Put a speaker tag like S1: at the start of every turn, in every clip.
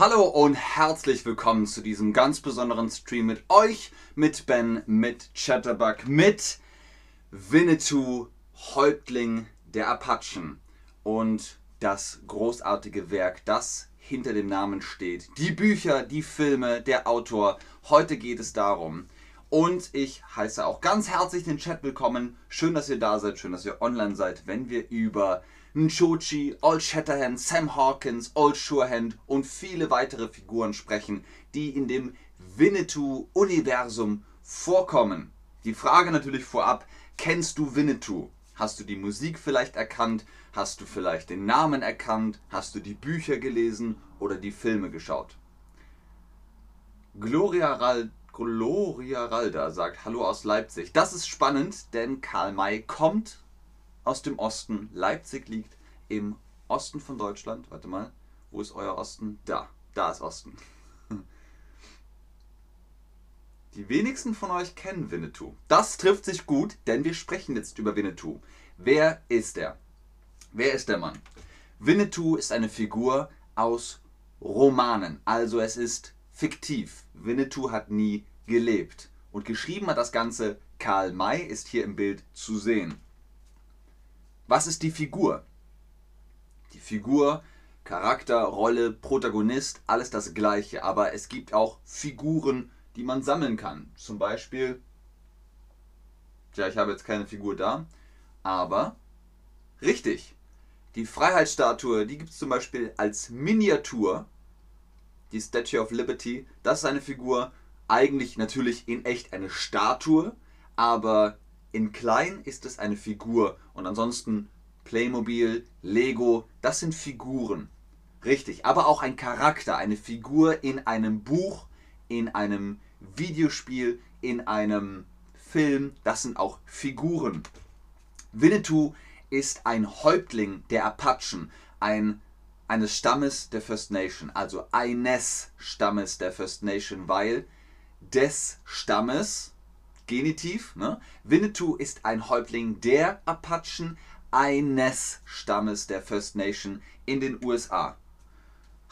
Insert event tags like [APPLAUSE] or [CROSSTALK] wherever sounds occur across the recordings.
S1: Hallo und herzlich willkommen zu diesem ganz besonderen Stream mit euch, mit Ben, mit Chatterbug, mit Winnetou, Häuptling der Apachen und das großartige Werk, das hinter dem Namen steht. Die Bücher, die Filme, der Autor. Heute geht es darum. Und ich heiße auch ganz herzlich den Chat willkommen. Schön, dass ihr da seid, schön, dass ihr online seid, wenn wir über Nchochi, Old Shatterhand, Sam Hawkins, Old Surehand und viele weitere Figuren sprechen, die in dem Winnetou-Universum vorkommen. Die Frage natürlich vorab, kennst du Winnetou? Hast du die Musik vielleicht erkannt? Hast du vielleicht den Namen erkannt? Hast du die Bücher gelesen oder die Filme geschaut? Gloria, Ral Gloria Ralda sagt Hallo aus Leipzig. Das ist spannend, denn Karl May kommt aus dem Osten. Leipzig liegt im Osten von Deutschland. Warte mal, wo ist euer Osten? Da, da ist Osten. [LAUGHS] Die wenigsten von euch kennen Winnetou. Das trifft sich gut, denn wir sprechen jetzt über Winnetou. Wer ist er? Wer ist der Mann? Winnetou ist eine Figur aus Romanen, also es ist fiktiv. Winnetou hat nie gelebt. Und geschrieben hat das Ganze Karl May, ist hier im Bild zu sehen. Was ist die Figur? Die Figur, Charakter, Rolle, Protagonist, alles das gleiche, aber es gibt auch Figuren, die man sammeln kann. Zum Beispiel, ja, ich habe jetzt keine Figur da, aber richtig, die Freiheitsstatue, die gibt es zum Beispiel als Miniatur, die Statue of Liberty, das ist eine Figur, eigentlich natürlich in echt eine Statue, aber in klein ist es eine Figur und ansonsten Playmobil, Lego, das sind Figuren. Richtig, aber auch ein Charakter, eine Figur in einem Buch, in einem Videospiel, in einem Film, das sind auch Figuren. Winnetou ist ein Häuptling der Apachen, ein, eines Stammes der First Nation, also eines Stammes der First Nation, weil des Stammes, Genitiv, ne? Winnetou ist ein Häuptling der Apachen, eines Stammes der First Nation in den USA.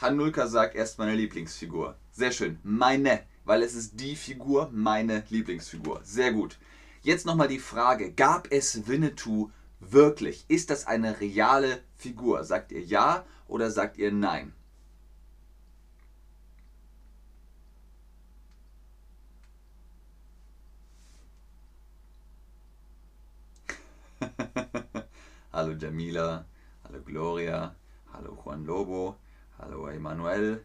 S1: Hanulka sagt, er ist meine Lieblingsfigur. Sehr schön. Meine, weil es ist die Figur, meine Lieblingsfigur. Sehr gut. Jetzt nochmal die Frage, gab es Winnetou wirklich? Ist das eine reale Figur? Sagt ihr ja oder sagt ihr nein? [LAUGHS] hallo Jamila, hallo Gloria, hallo Juan Lobo, hallo Emanuel.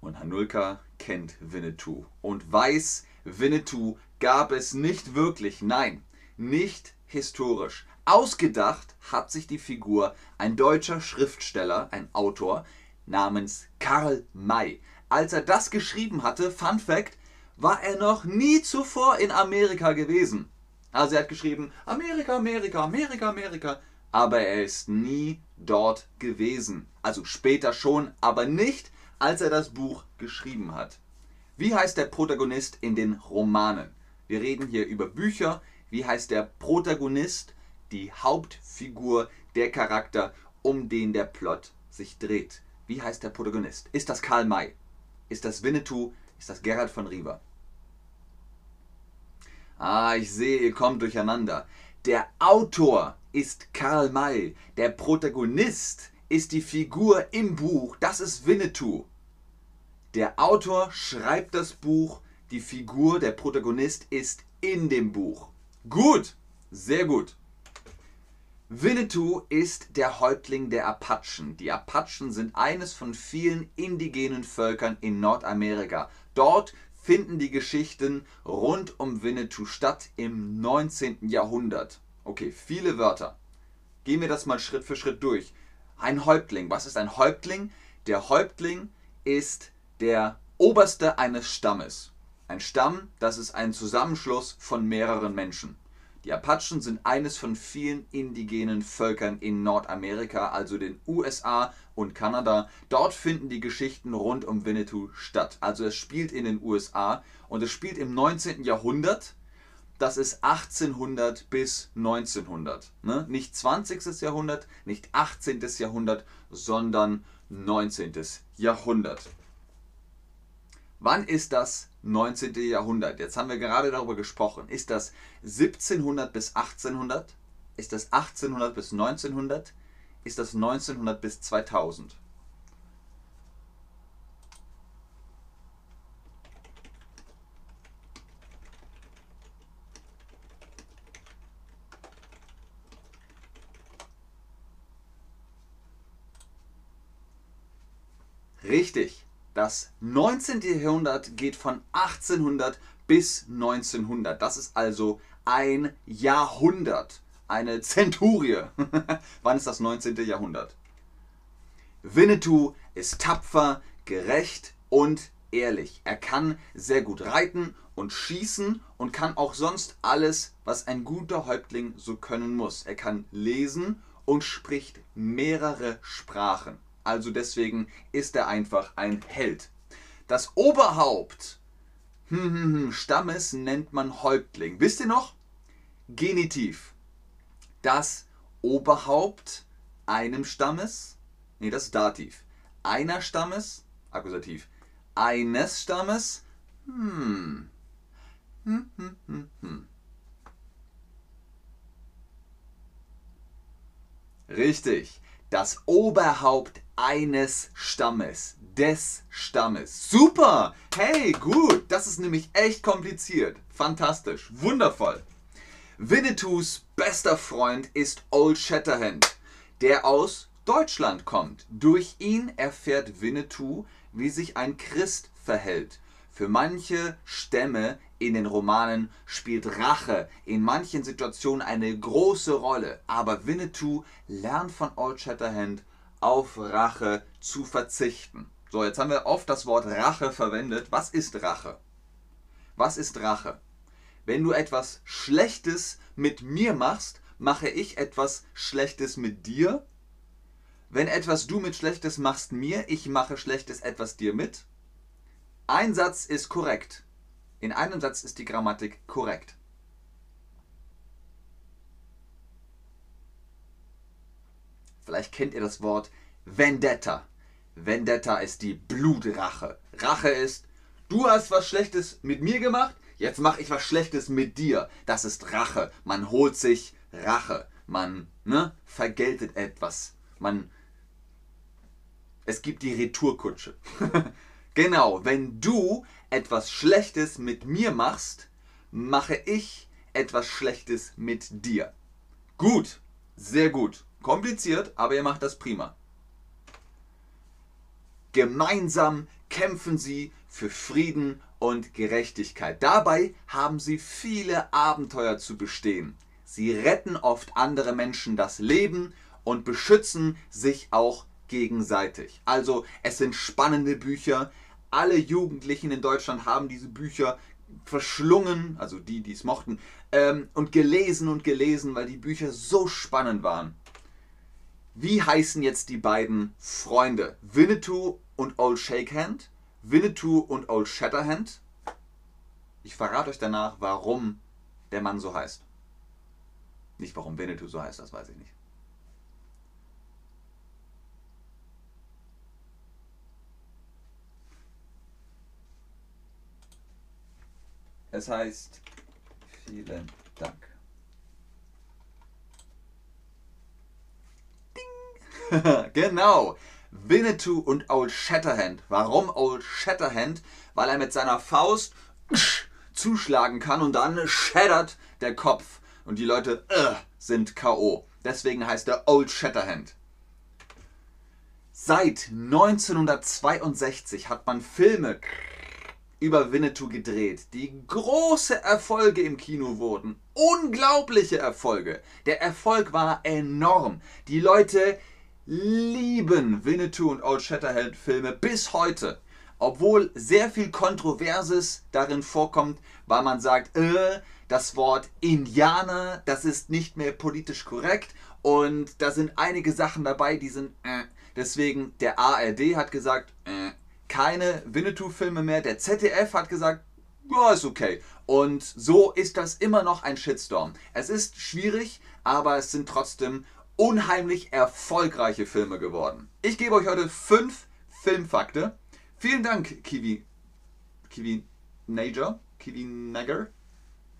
S1: Und Hanulka kennt Winnetou und weiß, Winnetou gab es nicht wirklich, nein, nicht historisch. Ausgedacht hat sich die Figur ein deutscher Schriftsteller, ein Autor namens Karl May. Als er das geschrieben hatte, Fun Fact, war er noch nie zuvor in Amerika gewesen. Also er hat geschrieben, Amerika, Amerika, Amerika, Amerika, aber er ist nie dort gewesen. Also später schon, aber nicht, als er das Buch geschrieben hat. Wie heißt der Protagonist in den Romanen? Wir reden hier über Bücher. Wie heißt der Protagonist, die Hauptfigur, der Charakter, um den der Plot sich dreht? Wie heißt der Protagonist? Ist das Karl May? Ist das Winnetou? Ist das Gerhard von Riva? Ah, ich sehe, ihr kommt durcheinander. Der Autor ist Karl May. Der Protagonist ist die Figur im Buch. Das ist Winnetou. Der Autor schreibt das Buch. Die Figur, der Protagonist ist in dem Buch. Gut, sehr gut. Winnetou ist der Häuptling der Apachen. Die Apachen sind eines von vielen indigenen Völkern in Nordamerika. Dort finden die Geschichten rund um Winnetou statt im 19. Jahrhundert. Okay, viele Wörter. Gehen wir das mal Schritt für Schritt durch. Ein Häuptling. Was ist ein Häuptling? Der Häuptling ist der Oberste eines Stammes. Ein Stamm, das ist ein Zusammenschluss von mehreren Menschen. Die Apachen sind eines von vielen indigenen Völkern in Nordamerika, also den USA und Kanada. Dort finden die Geschichten rund um Winnetou statt. Also es spielt in den USA und es spielt im 19. Jahrhundert. Das ist 1800 bis 1900. Ne? Nicht 20. Jahrhundert, nicht 18. Jahrhundert, sondern 19. Jahrhundert. Wann ist das 19. Jahrhundert? Jetzt haben wir gerade darüber gesprochen. Ist das 1700 bis 1800? Ist das 1800 bis 1900? Ist das 1900 bis 2000? Richtig. Das 19. Jahrhundert geht von 1800 bis 1900. Das ist also ein Jahrhundert, eine Zenturie. [LAUGHS] Wann ist das 19. Jahrhundert? Winnetou ist tapfer, gerecht und ehrlich. Er kann sehr gut reiten und schießen und kann auch sonst alles, was ein guter Häuptling so können muss. Er kann lesen und spricht mehrere Sprachen. Also deswegen ist er einfach ein Held. Das Oberhaupt hm, hm, hm, Stammes nennt man Häuptling. Wisst ihr noch? Genitiv. Das Oberhaupt einem Stammes, nee, das ist Dativ. Einer Stammes, Akkusativ. Eines Stammes, hm. Hm, hm, hm, hm. Richtig. Das Oberhaupt eines Stammes, des Stammes. Super! Hey, gut! Das ist nämlich echt kompliziert. Fantastisch, wundervoll. Winnetous bester Freund ist Old Shatterhand, der aus Deutschland kommt. Durch ihn erfährt Winnetou, wie sich ein Christ verhält. Für manche Stämme in den Romanen spielt Rache in manchen Situationen eine große Rolle, aber Winnetou lernt von Old Shatterhand auf Rache zu verzichten. So, jetzt haben wir oft das Wort Rache verwendet. Was ist Rache? Was ist Rache? Wenn du etwas Schlechtes mit mir machst, mache ich etwas Schlechtes mit dir. Wenn etwas du mit Schlechtes machst mir, ich mache Schlechtes etwas dir mit. Ein Satz ist korrekt. In einem Satz ist die Grammatik korrekt. Vielleicht kennt ihr das Wort Vendetta. Vendetta ist die Blutrache. Rache ist, du hast was Schlechtes mit mir gemacht, jetzt mache ich was Schlechtes mit dir. Das ist Rache. Man holt sich Rache. Man ne, vergeltet etwas. Man es gibt die Retourkutsche. [LAUGHS] genau, wenn du etwas Schlechtes mit mir machst, mache ich etwas Schlechtes mit dir. Gut, sehr gut. Kompliziert, aber ihr macht das prima. Gemeinsam kämpfen sie für Frieden und Gerechtigkeit. Dabei haben sie viele Abenteuer zu bestehen. Sie retten oft andere Menschen das Leben und beschützen sich auch gegenseitig. Also es sind spannende Bücher. Alle Jugendlichen in Deutschland haben diese Bücher verschlungen, also die, die es mochten, ähm, und gelesen und gelesen, weil die Bücher so spannend waren. Wie heißen jetzt die beiden Freunde? Winnetou und Old Shakehand? Winnetou und Old Shatterhand? Ich verrate euch danach, warum der Mann so heißt. Nicht warum Winnetou so heißt, das weiß ich nicht. Es heißt, vielen Dank. [LAUGHS] genau. Winnetou und Old Shatterhand. Warum Old Shatterhand? Weil er mit seiner Faust [LAUGHS] zuschlagen kann und dann shattert der Kopf und die Leute uh, sind K.O. Deswegen heißt er Old Shatterhand. Seit 1962 hat man Filme über Winnetou gedreht, die große Erfolge im Kino wurden. Unglaubliche Erfolge. Der Erfolg war enorm. Die Leute lieben Winnetou und Old Shatterhand Filme bis heute. Obwohl sehr viel Kontroverses darin vorkommt, weil man sagt, äh, das Wort Indianer, das ist nicht mehr politisch korrekt und da sind einige Sachen dabei, die sind äh. Deswegen, der ARD hat gesagt, äh, keine Winnetou-Filme mehr. Der ZDF hat gesagt, ja, ist okay. Und so ist das immer noch ein Shitstorm. Es ist schwierig, aber es sind trotzdem unheimlich erfolgreiche Filme geworden. Ich gebe euch heute fünf Filmfakte. Vielen Dank, Kiwi. Kiwi Nager, Kiwi Nager,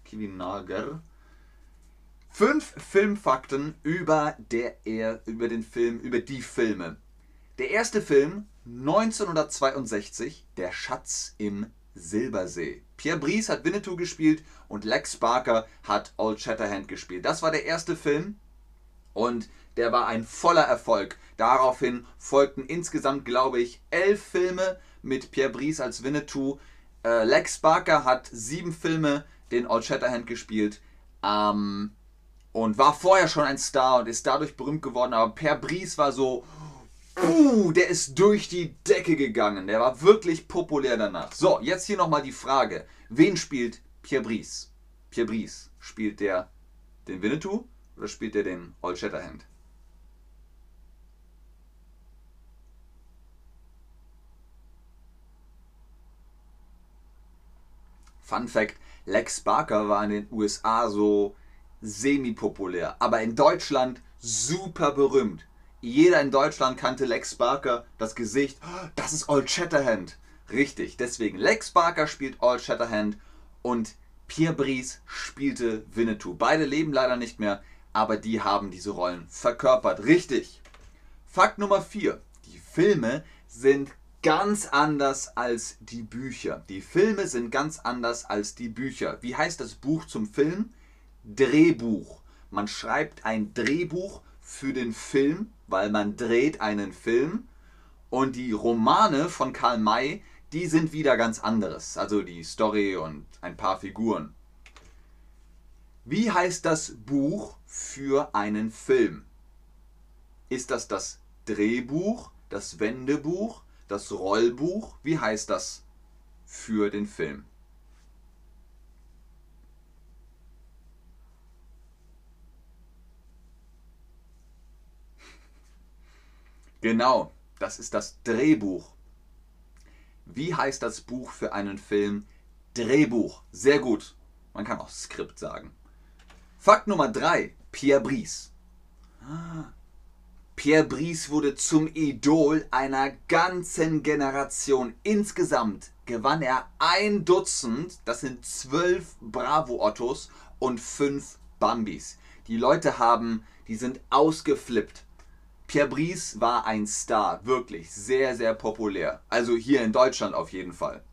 S1: Kiwi Nager. Fünf Filmfakten über, der er, über den Film, über die Filme. Der erste Film 1962, Der Schatz im Silbersee. Pierre Brice hat Winnetou gespielt und Lex Barker hat Old Shatterhand gespielt. Das war der erste Film und der war ein voller Erfolg. Daraufhin folgten insgesamt, glaube ich, elf Filme mit Pierre Brice als Winnetou. Äh, Lex Barker hat sieben Filme den Old Shatterhand gespielt ähm, und war vorher schon ein Star und ist dadurch berühmt geworden. Aber Pierre Brice war so, uh, der ist durch die Decke gegangen. Der war wirklich populär danach. So, jetzt hier nochmal die Frage. Wen spielt Pierre Brice? Pierre Brice, spielt der den Winnetou oder spielt der den Old Shatterhand? Fun Fact: Lex Barker war in den USA so semi-populär, aber in Deutschland super berühmt. Jeder in Deutschland kannte Lex Barker, das Gesicht, das ist Old Shatterhand. Richtig, deswegen Lex Barker spielt Old Shatterhand und Pierre Brice spielte Winnetou. Beide leben leider nicht mehr, aber die haben diese Rollen verkörpert. Richtig. Fakt Nummer 4. Die Filme sind ganz anders als die Bücher. Die Filme sind ganz anders als die Bücher. Wie heißt das Buch zum Film? Drehbuch. Man schreibt ein Drehbuch für den Film, weil man dreht einen Film. Und die Romane von Karl May, die sind wieder ganz anderes. Also die Story und ein paar Figuren. Wie heißt das Buch für einen Film? Ist das das Drehbuch, das Wendebuch, das Rollbuch? Wie heißt das für den Film? Genau, das ist das Drehbuch. Wie heißt das Buch für einen Film? Drehbuch. Sehr gut. Man kann auch Skript sagen. Fakt Nummer 3. Pierre Brice. Pierre Brice wurde zum Idol einer ganzen Generation. Insgesamt gewann er ein Dutzend, das sind zwölf Bravo-Ottos und fünf Bambis. Die Leute haben, die sind ausgeflippt. Pierre Brice war ein Star, wirklich sehr, sehr populär. Also hier in Deutschland auf jeden Fall.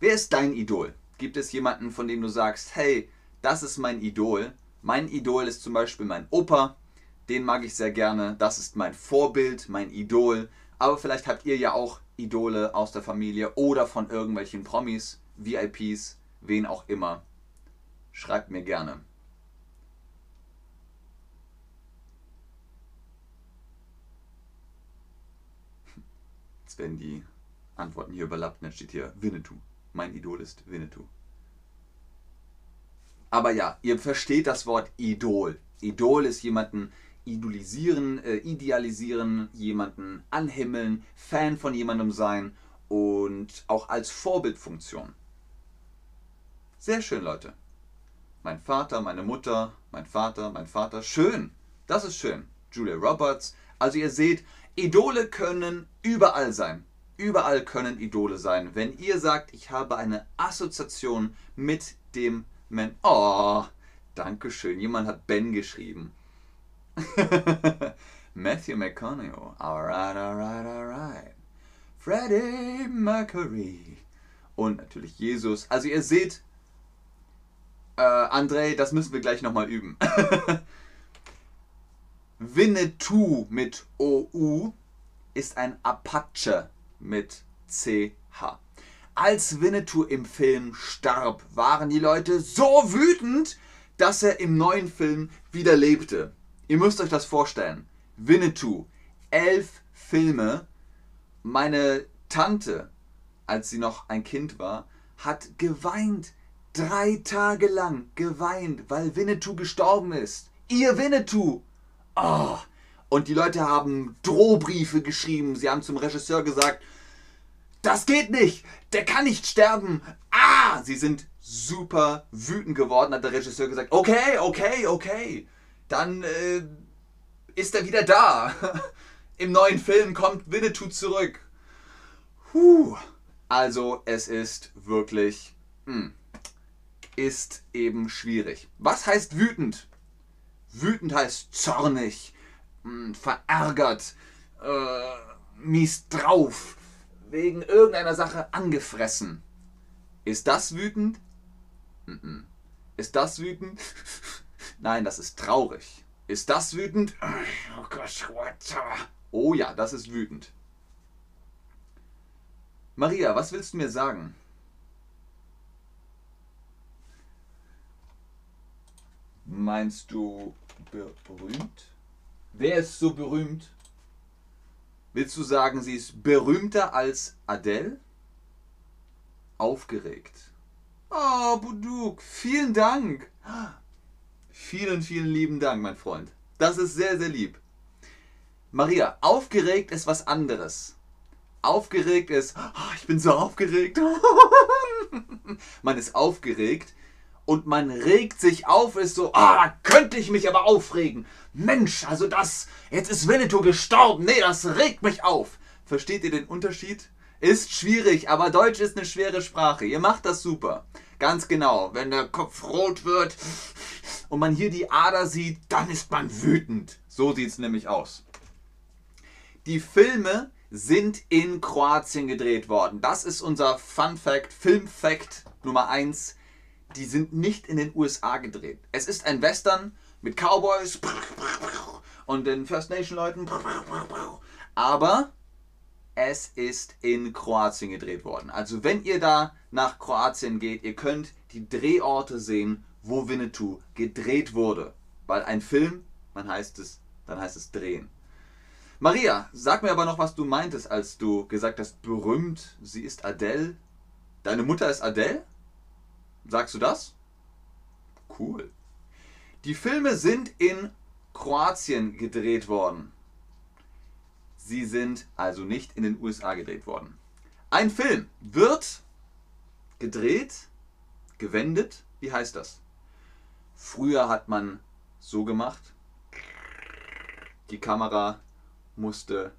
S1: Wer ist dein Idol? Gibt es jemanden, von dem du sagst, hey, das ist mein Idol? Mein Idol ist zum Beispiel mein Opa, den mag ich sehr gerne. Das ist mein Vorbild, mein Idol. Aber vielleicht habt ihr ja auch Idole aus der Familie oder von irgendwelchen Promis, VIPs, wen auch immer. Schreibt mir gerne. Werden die Antworten hier überlappt. Dann steht hier Winnetou. Mein Idol ist Winnetou. Aber ja, ihr versteht das Wort Idol. Idol ist jemanden idolisieren, äh, idealisieren, jemanden anhimmeln, Fan von jemandem sein und auch als Vorbildfunktion. Sehr schön, Leute. Mein Vater, meine Mutter, mein Vater, mein Vater. Schön. Das ist schön. Julia Roberts. Also ihr seht, Idole können überall sein. Überall können Idole sein. Wenn ihr sagt, ich habe eine Assoziation mit dem Men. Oh, danke schön. Jemand hat Ben geschrieben. [LAUGHS] Matthew McConaughey. Alright, alright, alright. Freddie Mercury. Und natürlich Jesus. Also ihr seht, äh, André, das müssen wir gleich nochmal üben. [LAUGHS] Winnetou mit OU ist ein Apache mit CH. Als Winnetou im Film starb, waren die Leute so wütend, dass er im neuen Film wieder lebte. Ihr müsst euch das vorstellen. Winnetou, elf Filme. Meine Tante, als sie noch ein Kind war, hat geweint. Drei Tage lang geweint, weil Winnetou gestorben ist. Ihr Winnetou! Oh. Und die Leute haben Drohbriefe geschrieben. Sie haben zum Regisseur gesagt, das geht nicht, der kann nicht sterben. Ah, sie sind super wütend geworden, hat der Regisseur gesagt, okay, okay, okay. Dann äh, ist er wieder da. [LAUGHS] Im neuen Film kommt Winnetou zurück. Puh. Also es ist wirklich, mh, ist eben schwierig. Was heißt wütend? Wütend heißt zornig, mh, verärgert, äh, mies drauf, wegen irgendeiner Sache angefressen. Ist das wütend? Ist das wütend? [LAUGHS] Nein, das ist traurig. Ist das wütend? Oh ja, das ist wütend. Maria, was willst du mir sagen? Meinst du berühmt? Wer ist so berühmt? Willst du sagen, sie ist berühmter als Adele? Aufgeregt. Oh, Buduk, vielen Dank. Vielen, vielen lieben Dank, mein Freund. Das ist sehr, sehr lieb. Maria, aufgeregt ist was anderes. Aufgeregt ist, oh, ich bin so aufgeregt. [LAUGHS] man ist aufgeregt und man regt sich auf, ist so, ah, da könnte ich mich aber aufregen. Mensch, also das, jetzt ist Winnetou gestorben. Nee, das regt mich auf. Versteht ihr den Unterschied? Ist schwierig, aber Deutsch ist eine schwere Sprache. Ihr macht das super. Ganz genau. Wenn der Kopf rot wird und man hier die Ader sieht, dann ist man wütend. So sieht es nämlich aus. Die Filme sind in Kroatien gedreht worden. Das ist unser Fun Fact, Film Fact Nummer 1. Die sind nicht in den USA gedreht. Es ist ein Western mit Cowboys und den First Nation Leuten. Aber es ist in Kroatien gedreht worden. Also wenn ihr da nach Kroatien geht, ihr könnt die Drehorte sehen, wo Winnetou gedreht wurde. Weil ein Film, man heißt es, dann heißt es drehen. Maria, sag mir aber noch, was du meintest, als du gesagt hast, berühmt, sie ist Adele. Deine Mutter ist Adele? Sagst du das? Cool. Die Filme sind in Kroatien gedreht worden. Sie sind also nicht in den USA gedreht worden. Ein Film wird gedreht, gewendet. Wie heißt das? Früher hat man so gemacht. Die Kamera musste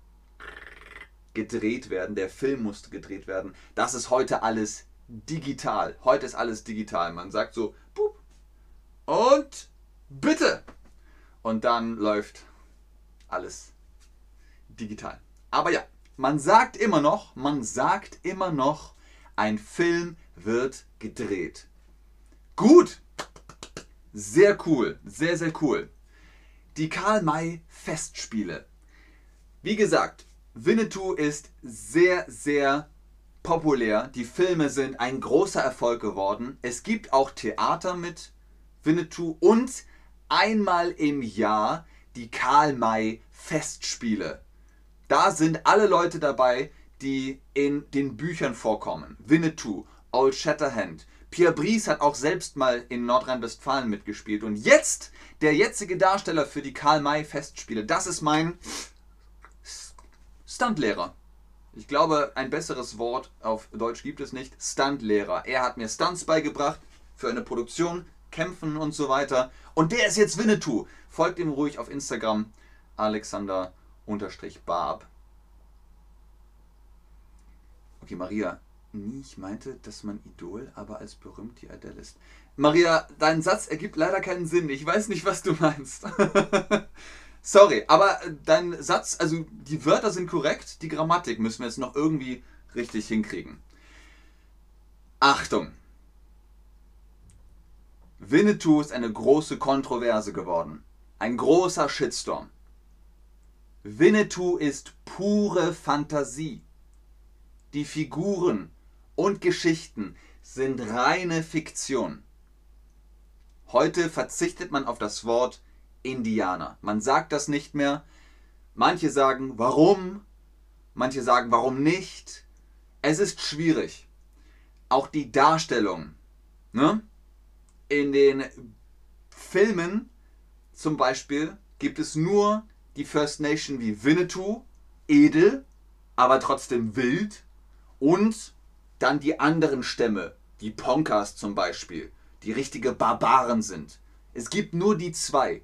S1: gedreht werden, der Film musste gedreht werden. Das ist heute alles digital. Heute ist alles digital. Man sagt so, Pup, und bitte. Und dann läuft alles digital. Aber ja, man sagt immer noch, man sagt immer noch, ein Film wird gedreht. Gut. Sehr cool. Sehr, sehr cool. Die Karl-May-Festspiele. Wie gesagt, Winnetou ist sehr, sehr populär. Die Filme sind ein großer Erfolg geworden. Es gibt auch Theater mit Winnetou und einmal im Jahr die Karl-May-Festspiele. Da sind alle Leute dabei, die in den Büchern vorkommen. Winnetou, Old Shatterhand. Pierre Brice hat auch selbst mal in Nordrhein-Westfalen mitgespielt. Und jetzt, der jetzige Darsteller für die Karl-May-Festspiele, das ist mein Stuntlehrer. Ich glaube, ein besseres Wort auf Deutsch gibt es nicht. Stuntlehrer. Er hat mir Stunts beigebracht für eine Produktion, Kämpfen und so weiter. Und der ist jetzt Winnetou. Folgt ihm ruhig auf Instagram. Alexander unterstrich Barb. Okay, Maria, nie ich meinte, dass man Idol, aber als berühmt die Adele ist. Maria, dein Satz ergibt leider keinen Sinn. Ich weiß nicht, was du meinst. [LAUGHS] Sorry, aber dein Satz, also die Wörter sind korrekt, die Grammatik müssen wir jetzt noch irgendwie richtig hinkriegen. Achtung! Winnetou ist eine große Kontroverse geworden. Ein großer Shitstorm. Winnetou ist pure Fantasie. Die Figuren und Geschichten sind reine Fiktion. Heute verzichtet man auf das Wort Indianer. Man sagt das nicht mehr. Manche sagen, warum? Manche sagen, warum nicht? Es ist schwierig. Auch die Darstellung. Ne? In den Filmen zum Beispiel gibt es nur die First Nation wie Winnetou, edel, aber trotzdem wild. Und dann die anderen Stämme, die Ponkas zum Beispiel, die richtige Barbaren sind. Es gibt nur die zwei.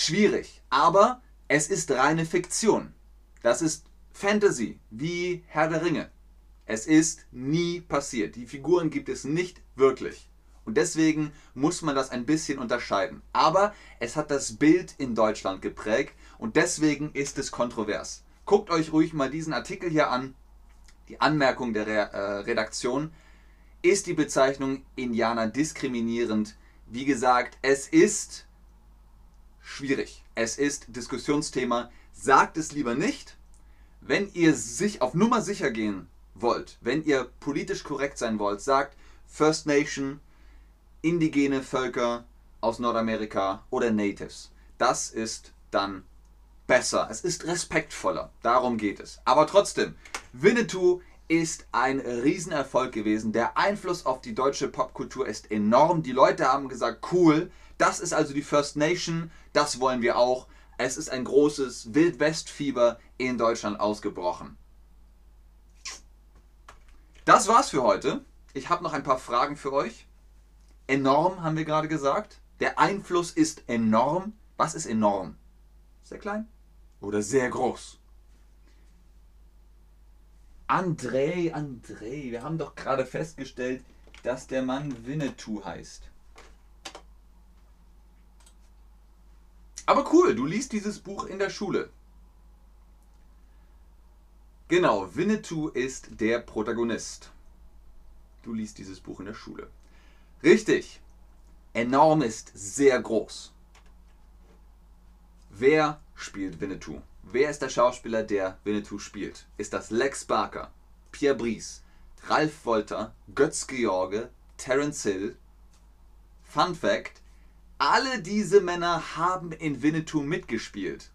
S1: Schwierig, aber es ist reine Fiktion. Das ist Fantasy, wie Herr der Ringe. Es ist nie passiert. Die Figuren gibt es nicht wirklich. Und deswegen muss man das ein bisschen unterscheiden. Aber es hat das Bild in Deutschland geprägt und deswegen ist es kontrovers. Guckt euch ruhig mal diesen Artikel hier an. Die Anmerkung der Re äh, Redaktion. Ist die Bezeichnung Indianer diskriminierend? Wie gesagt, es ist schwierig. Es ist Diskussionsthema. Sagt es lieber nicht. Wenn ihr sich auf Nummer sicher gehen wollt, wenn ihr politisch korrekt sein wollt, sagt First Nation, indigene Völker aus Nordamerika oder Natives. Das ist dann besser. Es ist respektvoller. Darum geht es. Aber trotzdem, Winnetou ist ein Riesenerfolg gewesen. Der Einfluss auf die deutsche Popkultur ist enorm. Die Leute haben gesagt, cool, das ist also die First Nation, das wollen wir auch. Es ist ein großes Wildwest-Fieber in Deutschland ausgebrochen. Das war's für heute. Ich habe noch ein paar Fragen für euch. Enorm haben wir gerade gesagt. Der Einfluss ist enorm. Was ist enorm? Sehr klein oder sehr groß? André, André, wir haben doch gerade festgestellt, dass der Mann Winnetou heißt. Aber cool, du liest dieses Buch in der Schule. Genau, Winnetou ist der Protagonist. Du liest dieses Buch in der Schule. Richtig. Enorm ist sehr groß. Wer spielt Winnetou? Wer ist der Schauspieler, der Winnetou spielt? Ist das Lex Barker, Pierre Brice, Ralf Wolter, Götz George, Terence Hill? Fun Fact: Alle diese Männer haben in Winnetou mitgespielt.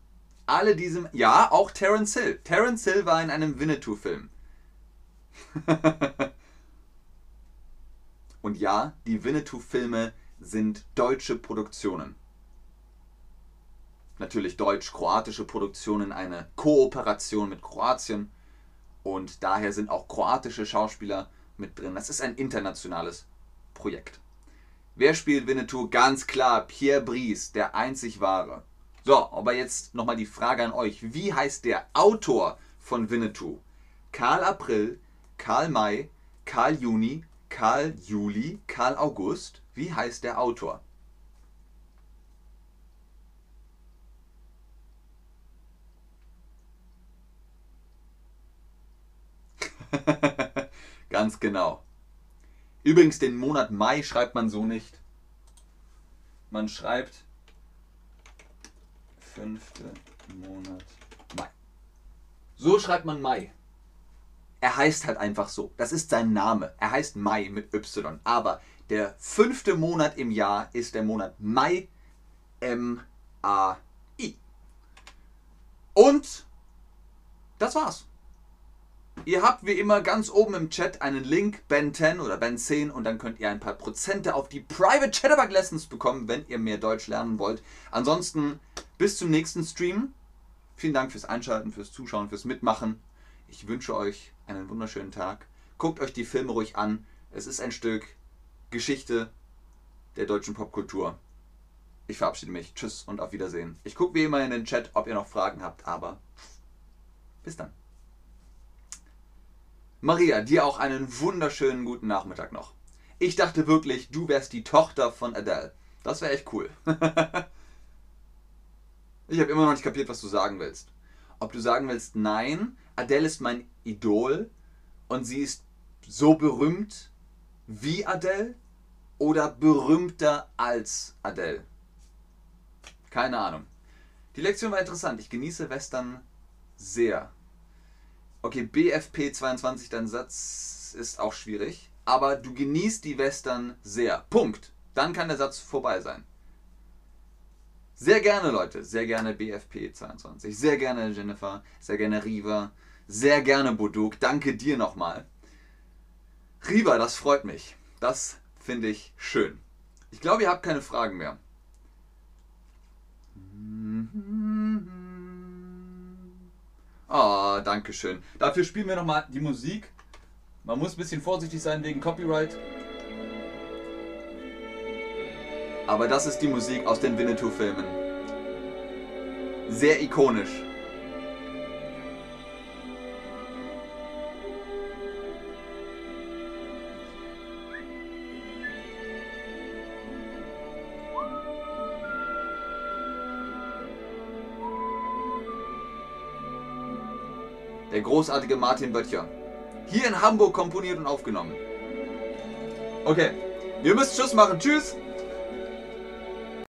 S1: Alle diese. Ja, auch Terence Hill. Terence Hill war in einem Winnetou-Film. [LAUGHS] Und ja, die Winnetou-Filme sind deutsche Produktionen. Natürlich deutsch-kroatische Produktionen, eine Kooperation mit Kroatien. Und daher sind auch kroatische Schauspieler mit drin. Das ist ein internationales Projekt. Wer spielt Winnetou? Ganz klar, Pierre Brice, der einzig wahre. So, aber jetzt nochmal die Frage an euch. Wie heißt der Autor von Winnetou? Karl April, Karl Mai, Karl Juni, Karl Juli, Karl August. Wie heißt der Autor? [LAUGHS] Ganz genau. Übrigens, den Monat Mai schreibt man so nicht. Man schreibt fünfte Monat Mai. So schreibt man Mai. Er heißt halt einfach so. Das ist sein Name. Er heißt Mai mit Y. Aber der fünfte Monat im Jahr ist der Monat Mai. M-A-I. Und das war's. Ihr habt wie immer ganz oben im Chat einen Link, Ben 10 oder Ben 10 und dann könnt ihr ein paar Prozente auf die Private Chatterbug Lessons bekommen, wenn ihr mehr Deutsch lernen wollt. Ansonsten bis zum nächsten Stream. Vielen Dank fürs Einschalten, fürs Zuschauen, fürs Mitmachen. Ich wünsche euch einen wunderschönen Tag. Guckt euch die Filme ruhig an. Es ist ein Stück Geschichte der deutschen Popkultur. Ich verabschiede mich. Tschüss und auf Wiedersehen. Ich gucke wie immer in den Chat, ob ihr noch Fragen habt, aber bis dann. Maria, dir auch einen wunderschönen guten Nachmittag noch. Ich dachte wirklich, du wärst die Tochter von Adele. Das wäre echt cool. [LAUGHS] ich habe immer noch nicht kapiert, was du sagen willst. Ob du sagen willst, nein, Adele ist mein Idol und sie ist so berühmt wie Adele oder berühmter als Adele. Keine Ahnung. Die Lektion war interessant. Ich genieße Western sehr. Okay, BFP 22, dein Satz ist auch schwierig. Aber du genießt die Western sehr. Punkt. Dann kann der Satz vorbei sein. Sehr gerne, Leute. Sehr gerne BFP 22. Sehr gerne Jennifer. Sehr gerne Riva. Sehr gerne Boduk. Danke dir nochmal. Riva, das freut mich. Das finde ich schön. Ich glaube, ihr habt keine Fragen mehr. Ah, oh, danke schön. Dafür spielen wir nochmal die Musik. Man muss ein bisschen vorsichtig sein wegen Copyright. Aber das ist die Musik aus den Winnetou-Filmen. Sehr ikonisch. Der großartige Martin Böttcher. Hier in Hamburg komponiert und aufgenommen. Okay, wir müssen Tschüss machen. Tschüss!